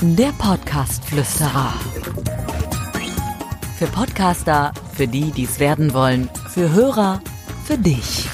Der Podcast-Flüsterer. Für Podcaster, für die, die es werden wollen, für Hörer, für dich.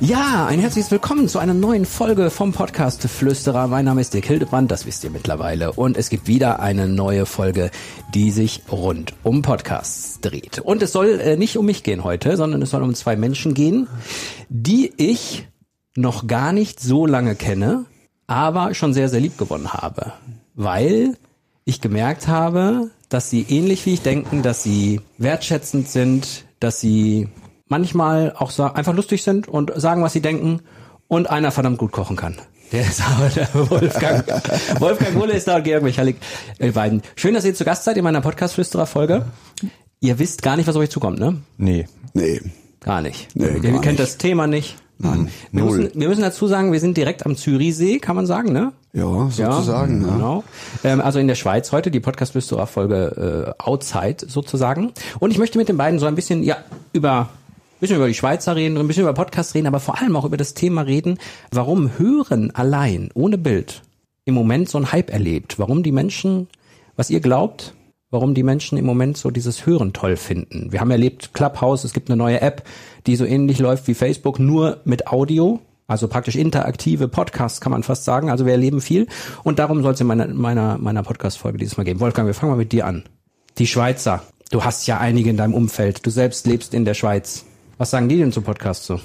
Ja, ein herzliches Willkommen zu einer neuen Folge vom Podcast Flüsterer. Mein Name ist Dirk Hildebrand, das wisst ihr mittlerweile. Und es gibt wieder eine neue Folge, die sich rund um Podcasts dreht. Und es soll äh, nicht um mich gehen heute, sondern es soll um zwei Menschen gehen, die ich noch gar nicht so lange kenne, aber schon sehr, sehr lieb gewonnen habe. Weil ich gemerkt habe, dass sie ähnlich wie ich denken, dass sie wertschätzend sind, dass sie manchmal auch so einfach lustig sind und sagen, was sie denken und einer verdammt gut kochen kann. Der ist aber der Wolfgang. Wolfgang Wohle ist da und Georg Michalik. Ihr beiden. Schön, dass ihr zu Gast seid in meiner Podcast-Flüsterer-Folge. Ihr wisst gar nicht, was auf euch zukommt, ne? Nee. Nee. Gar nicht. Nee, ihr gar kennt nicht. das Thema nicht. Nein. Wir Null. müssen, wir müssen dazu sagen, wir sind direkt am Zürichsee, kann man sagen, ne? Ja, sozusagen. Ja, Genau. Ähm, also in der Schweiz heute, die podcast Folge äh, Outside sozusagen. Und ich möchte mit den beiden so ein bisschen, ja, über ein bisschen über die Schweizer reden, ein bisschen über Podcast reden, aber vor allem auch über das Thema reden, warum Hören allein, ohne Bild, im Moment so ein Hype erlebt. Warum die Menschen, was ihr glaubt, warum die Menschen im Moment so dieses Hören toll finden. Wir haben erlebt, Clubhouse, es gibt eine neue App, die so ähnlich läuft wie Facebook, nur mit Audio. Also praktisch interaktive Podcasts kann man fast sagen. Also wir erleben viel. Und darum soll es in meiner, meiner, meiner Podcast-Folge dieses Mal gehen. Wolfgang, wir fangen mal mit dir an. Die Schweizer. Du hast ja einige in deinem Umfeld. Du selbst lebst in der Schweiz. Was sagen die denn zum Podcast so?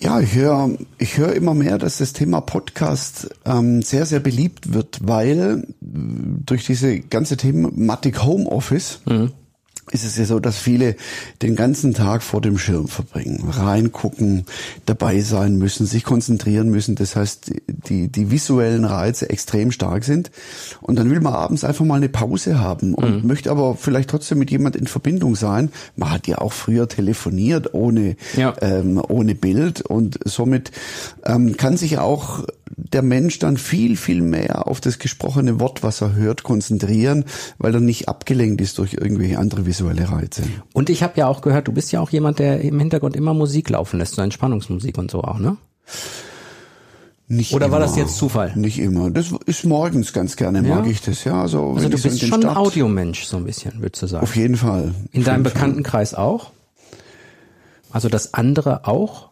ja ich höre ich höre immer mehr, dass das Thema Podcast ähm, sehr, sehr beliebt wird, weil durch diese ganze Thematik Homeoffice ist es ja so, dass viele den ganzen Tag vor dem Schirm verbringen, reingucken, dabei sein müssen, sich konzentrieren müssen. Das heißt, die, die visuellen Reize extrem stark sind. Und dann will man abends einfach mal eine Pause haben und möchte aber vielleicht trotzdem mit jemand in Verbindung sein. Man hat ja auch früher telefoniert ohne, Ja. ähm, ohne Bild und somit ähm, kann sich auch der Mensch dann viel, viel mehr auf das gesprochene Wort, was er hört, konzentrieren, weil er nicht abgelenkt ist durch irgendwelche andere visuelle Reize. Und ich habe ja auch gehört, du bist ja auch jemand, der im Hintergrund immer Musik laufen lässt, so Entspannungsmusik und so auch, ne? Nicht Oder war immer. das jetzt Zufall? Nicht immer. Das ist morgens ganz gerne, Ja? mag ich das, ja. Also, Also wenn du so bist den schon ein Audiomensch, so ein bisschen, würdest du sagen. Auf jeden Fall. In deinem jeden Fall. Bekanntenkreis auch? Also, dass andere auch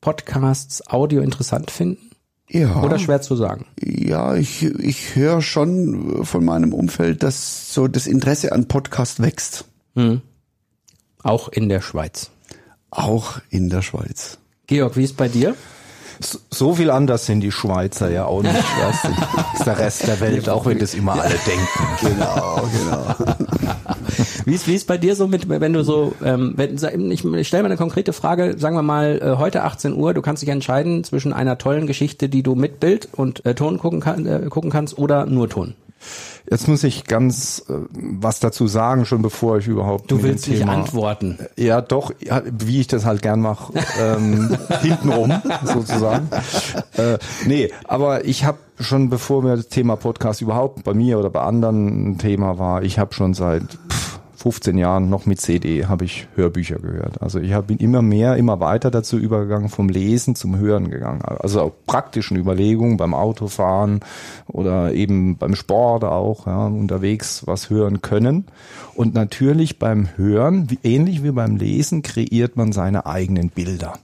Podcasts Audio interessant finden? Ja. Oder schwer zu sagen? Ja, ich, ich höre schon von meinem Umfeld, dass so das Interesse an Podcast wächst. Auch in der Schweiz. Auch in der Schweiz. Georg, wie ist bei dir? So- viel anders sind die Schweizer ja auch nicht. weißt du? ist der Rest der Welt, auch wenn das immer alle denken. Genau, genau. Wie ist, wie ist bei dir so mit, wenn du so, ähm, wenn, ich, ich stelle mal eine konkrete Frage, sagen wir mal, äh, heute 18 Uhr, du kannst dich entscheiden zwischen einer tollen Geschichte, die du mit Bild und äh, Ton gucken, kann, äh, gucken kannst oder nur Ton. Jetzt muss ich ganz äh, was dazu sagen, schon bevor ich überhaupt Du willst nicht Thema antworten. Ja, doch, ja, wie ich das halt gern mache, ähm, hintenrum sozusagen. Äh, nee, aber ich habe schon, bevor mir das Thema Podcast überhaupt bei mir oder bei anderen ein Thema war, ich habe schon seit pff, 15 Jahren noch mit CD habe ich Hörbücher gehört. Also ich bin immer mehr, immer weiter dazu übergegangen, vom Lesen zum Hören gegangen. Also auch praktischen Überlegungen beim Autofahren oder eben beim Sport auch, ja, unterwegs was hören können. Und natürlich beim Hören, wie, ähnlich wie beim Lesen, kreiert man seine eigenen Bilder.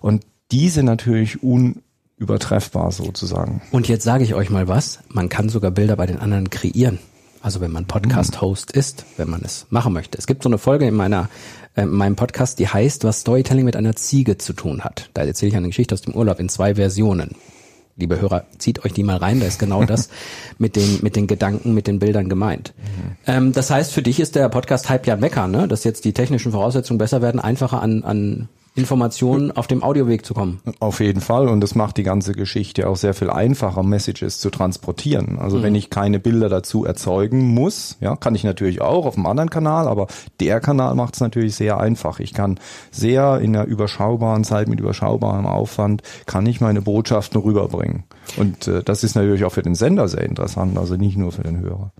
Und die sind natürlich unübertreffbar sozusagen. Und jetzt sage ich euch mal was, man kann sogar Bilder bei den anderen kreieren. Also wenn man Podcast-Host ist, wenn man es machen möchte. Es gibt so eine Folge in meiner äh, in meinem Podcast, die heißt, was Storytelling mit einer Ziege zu tun hat. Da erzähle ich eine Geschichte aus dem Urlaub in zwei Versionen. Liebe Hörer, zieht euch die mal rein, da ist genau das mit den, mit den Gedanken, mit den Bildern gemeint. Ähm, das heißt, für dich ist der Podcast-Hype ja ein Wecker, ne? dass jetzt die technischen Voraussetzungen besser werden, einfacher an, an Informationen auf dem Audioweg zu kommen. Auf jeden Fall. Und das macht die ganze Geschichte auch sehr viel einfacher, Messages zu transportieren. Also wenn ich keine Bilder dazu erzeugen muss, ja, kann ich natürlich auch auf einem anderen Kanal, aber der Kanal macht es natürlich sehr einfach. Ich kann sehr in einer überschaubaren Zeit mit überschaubarem Aufwand kann ich meine Botschaften rüberbringen. Und äh, das ist natürlich auch für den Sender sehr interessant, also nicht nur für den Hörer.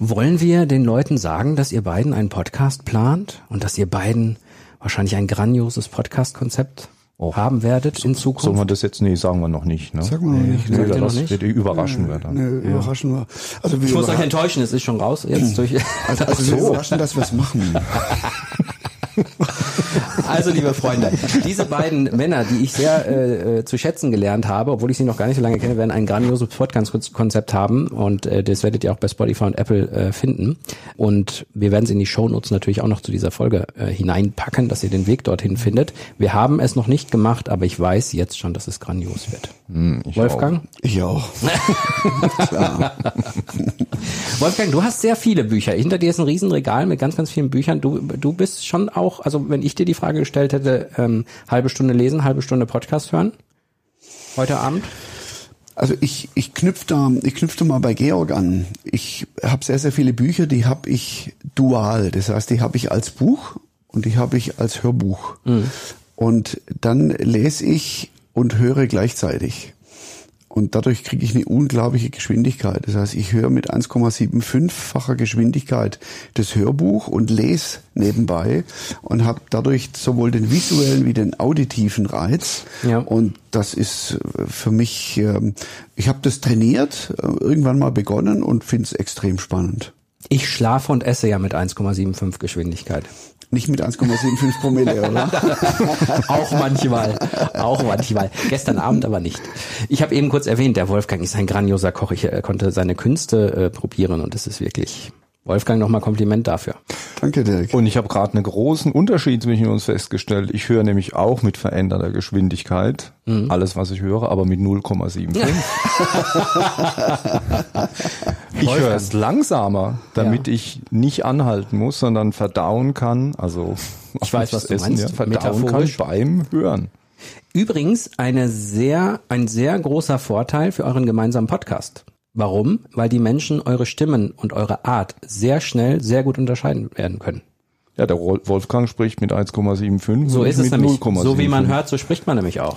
Wollen wir den Leuten sagen, dass ihr beiden einen Podcast plant und dass ihr beiden wahrscheinlich ein grandioses Podcast-Konzept Oh. haben werdet in Zukunft. Sollen wir das jetzt? Nee, sagen wir noch nicht. Ne? Sagen wir noch nicht. Nee, noch das nicht? wird überraschen wir dann. Ne, überraschen wir. Also wir ich muss euch enttäuschen, es ist schon raus jetzt durch. also, also wir überraschen, dass wir es machen. Also, liebe Freunde, diese beiden Männer, die ich sehr äh, äh, zu schätzen gelernt habe, obwohl ich sie noch gar nicht so lange kenne, werden ein grandioses Podcast-Konzept haben und äh, das werdet ihr auch bei Spotify und Apple äh, finden. Und wir werden es in die Shownotes natürlich auch noch zu dieser Folge äh, hineinpacken, dass ihr den Weg dorthin findet. Wir haben es noch nicht gemacht, aber ich weiß jetzt schon, dass es grandios wird. Hm, ich Wolfgang? Ich auch. Klar. Wolfgang, du hast sehr viele Bücher. Hinter dir ist ein Riesenregal mit ganz, ganz vielen Büchern. Du, du bist schon auch, also wenn ich dir die Frage gestellt hätte, ähm, halbe Stunde lesen, halbe Stunde Podcast hören, heute Abend? Also ich, ich da, ich knüpfe da mal bei Georg an. Ich habe sehr, sehr viele Bücher, die habe ich dual. Das heißt, die habe ich als Buch und die habe ich als Hörbuch. Und dann lese ich und höre gleichzeitig. Und dadurch kriege ich eine unglaubliche Geschwindigkeit. Das heißt, ich höre mit 1,75-facher Geschwindigkeit das Hörbuch und lese nebenbei und habe dadurch sowohl den visuellen wie den auditiven Reiz. Ja. Und das ist äh, für mich, ähm, ich habe das trainiert, äh, irgendwann mal begonnen und finde es extrem spannend. Ich schlafe und esse ja mit 1,75 Geschwindigkeit. Nicht mit 1,75 Promille, oder? auch manchmal, auch manchmal. Gestern Abend aber nicht. Ich habe eben kurz erwähnt, der Wolfgang ist ein grandioser Koch. Ich äh, konnte seine Künste äh, probieren und es ist wirklich Wolfgang nochmal Kompliment dafür. Danke, Dirk. Und ich habe gerade einen großen Unterschied zwischen uns festgestellt. Ich höre nämlich auch mit veränderter Geschwindigkeit alles, was ich höre, aber mit 0,75. ich höre es langsamer, damit ich nicht anhalten muss, sondern verdauen kann. Also Ich weiß, was du Essen, meinst, Ja, verdauen kann metaphorisch. beim Hören. Übrigens eine sehr, ein sehr großer Vorteil für euren gemeinsamen Podcast. Warum? Weil die Menschen eure Stimmen und eure Art sehr schnell, sehr gut unterscheiden werden können. Ja, der Wol- Wolfgang spricht mit 1,75. So ist es mit nämlich. 0,75. So wie man hört, so spricht man nämlich auch.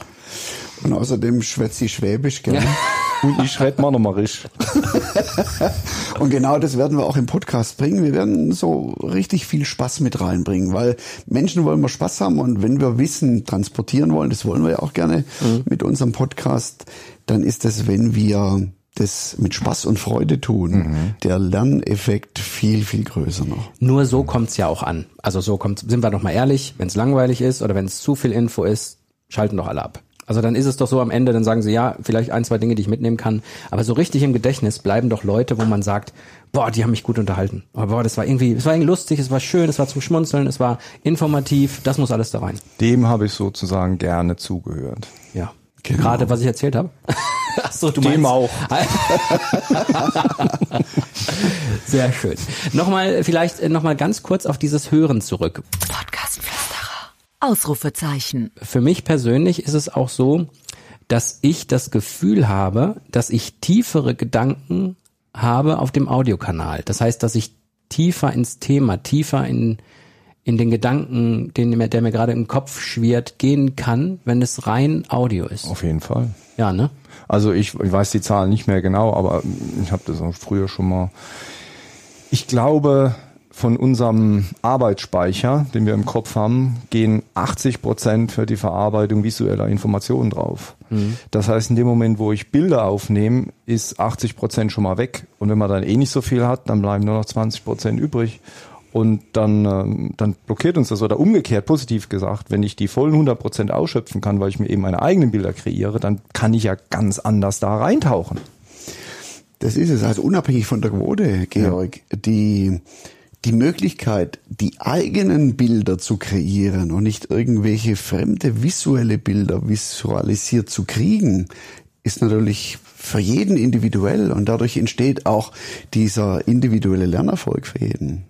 Und außerdem schwätze ich Schwäbisch gerne. Und ich rede Monomarisch. Und genau das werden wir auch im Podcast bringen. Wir werden so richtig viel Spaß mit reinbringen, weil Menschen wollen wir Spaß haben und wenn wir Wissen transportieren wollen, das wollen wir ja auch gerne mit unserem Podcast, dann ist das, wenn wir das mit Spaß und Freude tun, der Lerneffekt viel, viel größer noch. Nur so kommt's ja auch an. Also so kommt, sind wir doch mal ehrlich, wenn es langweilig ist oder wenn es zu viel Info ist, schalten doch alle ab. Also dann ist es doch so am Ende, dann sagen sie, ja, vielleicht ein, zwei Dinge, die ich mitnehmen kann. Aber so richtig im Gedächtnis bleiben doch Leute, wo man sagt, boah, die haben mich gut unterhalten. Aber boah, das war irgendwie, es war irgendwie lustig, es war schön, es war zum Schmunzeln, es war informativ, das muss alles da rein. Dem habe ich sozusagen gerne zugehört. Ja. Genau. Gerade was ich erzählt habe. So, du Dem meinst. auch. Sehr schön. Nochmal, vielleicht äh, nochmal ganz kurz auf dieses Hören zurück. Podcastflüsterer. Ausrufezeichen. Für mich persönlich ist es auch so, dass ich das Gefühl habe, dass ich tiefere Gedanken habe auf dem Audiokanal. Das heißt, dass ich tiefer ins Thema, tiefer in, in den Gedanken, den, mir- der mir gerade im Kopf schwirrt, gehen kann, wenn es rein Audio ist. Auf jeden Fall. Ja, ne? Also ich, ich weiß die Zahlen nicht mehr genau, aber ich habe das auch früher schon mal. Ich glaube, von unserem Arbeitsspeicher, den wir im Kopf haben, gehen 80 Prozent für die Verarbeitung visueller Informationen drauf. Das heißt, in dem Moment, wo ich Bilder aufnehme, ist 80 Prozent schon mal weg. Und wenn man dann eh nicht so viel hat, dann bleiben nur noch 20 Prozent übrig. Und dann, ähm, dann blockiert uns das oder umgekehrt, positiv gesagt, wenn ich die vollen 100 Prozent ausschöpfen kann, weil ich mir eben meine eigenen Bilder kreiere, dann kann ich ja ganz anders da reintauchen. Das ist es. Also unabhängig von der Quote, Georg, die, die Möglichkeit, die eigenen Bilder zu kreieren und nicht irgendwelche fremde visuelle Bilder visualisiert zu kriegen, ist natürlich für jeden individuell und dadurch entsteht auch dieser individuelle Lernerfolg für jeden.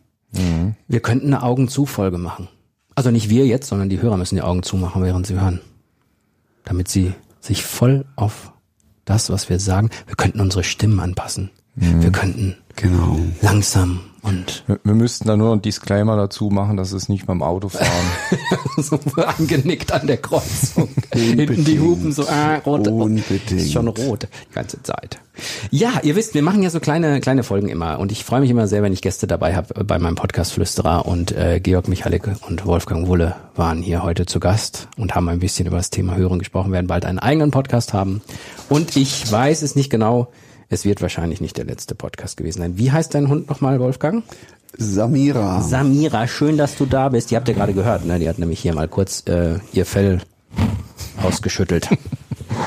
Wir könnten eine Augen-zu-Folge machen. Also nicht wir jetzt, sondern die Hörer müssen die Augen zumachen, während sie hören. Damit sie sich voll auf das, was wir sagen, wir könnten unsere Stimmen anpassen. Wir könnten Genau. langsam und Wir, wir müssten da nur einen Disclaimer dazu machen, dass es nicht beim Autofahren. so angenickt an der Kreuzung. Hinten die Hupen so, ah, rot. Unbedingt. Ist schon rot die ganze Zeit. Ja, ihr wisst, wir machen ja so kleine kleine Folgen immer und ich freue mich immer sehr, wenn ich Gäste dabei habe bei meinem Podcast Flüsterer und äh, Georg Michalik und Wolfgang Wulle waren hier heute zu Gast und haben ein bisschen über das Thema Hören gesprochen, werden bald einen eigenen Podcast haben und ich weiß es nicht genau, es wird wahrscheinlich nicht der letzte Podcast gewesen sein. Wie heißt dein Hund nochmal, Wolfgang? Samira. Samira, schön, dass du da bist. Die habt ihr gerade gehört, ne? Die hat nämlich hier mal kurz äh, ihr Fell ausgeschüttelt.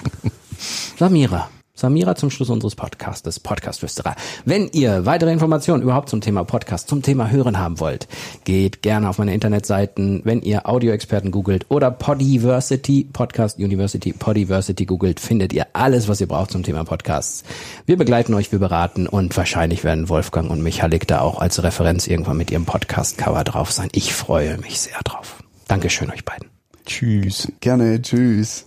Samira. Samira zum Schluss unseres Podcastes, Podcast Flüsterer. Wenn ihr weitere Informationen überhaupt zum Thema Podcast, zum Thema Hören haben wollt, geht gerne auf meine Internetseiten, wenn ihr Audioexperten googelt oder Podiversity, Podcast University, Podiversity googelt, findet ihr alles, was ihr braucht zum Thema Podcasts. Wir begleiten euch, wir beraten und wahrscheinlich werden Wolfgang und Michalik da auch als Referenz irgendwann mit ihrem Podcast-Cover drauf sein. Ich freue mich sehr drauf. Dankeschön euch beiden. Tschüss. Gerne. Tschüss.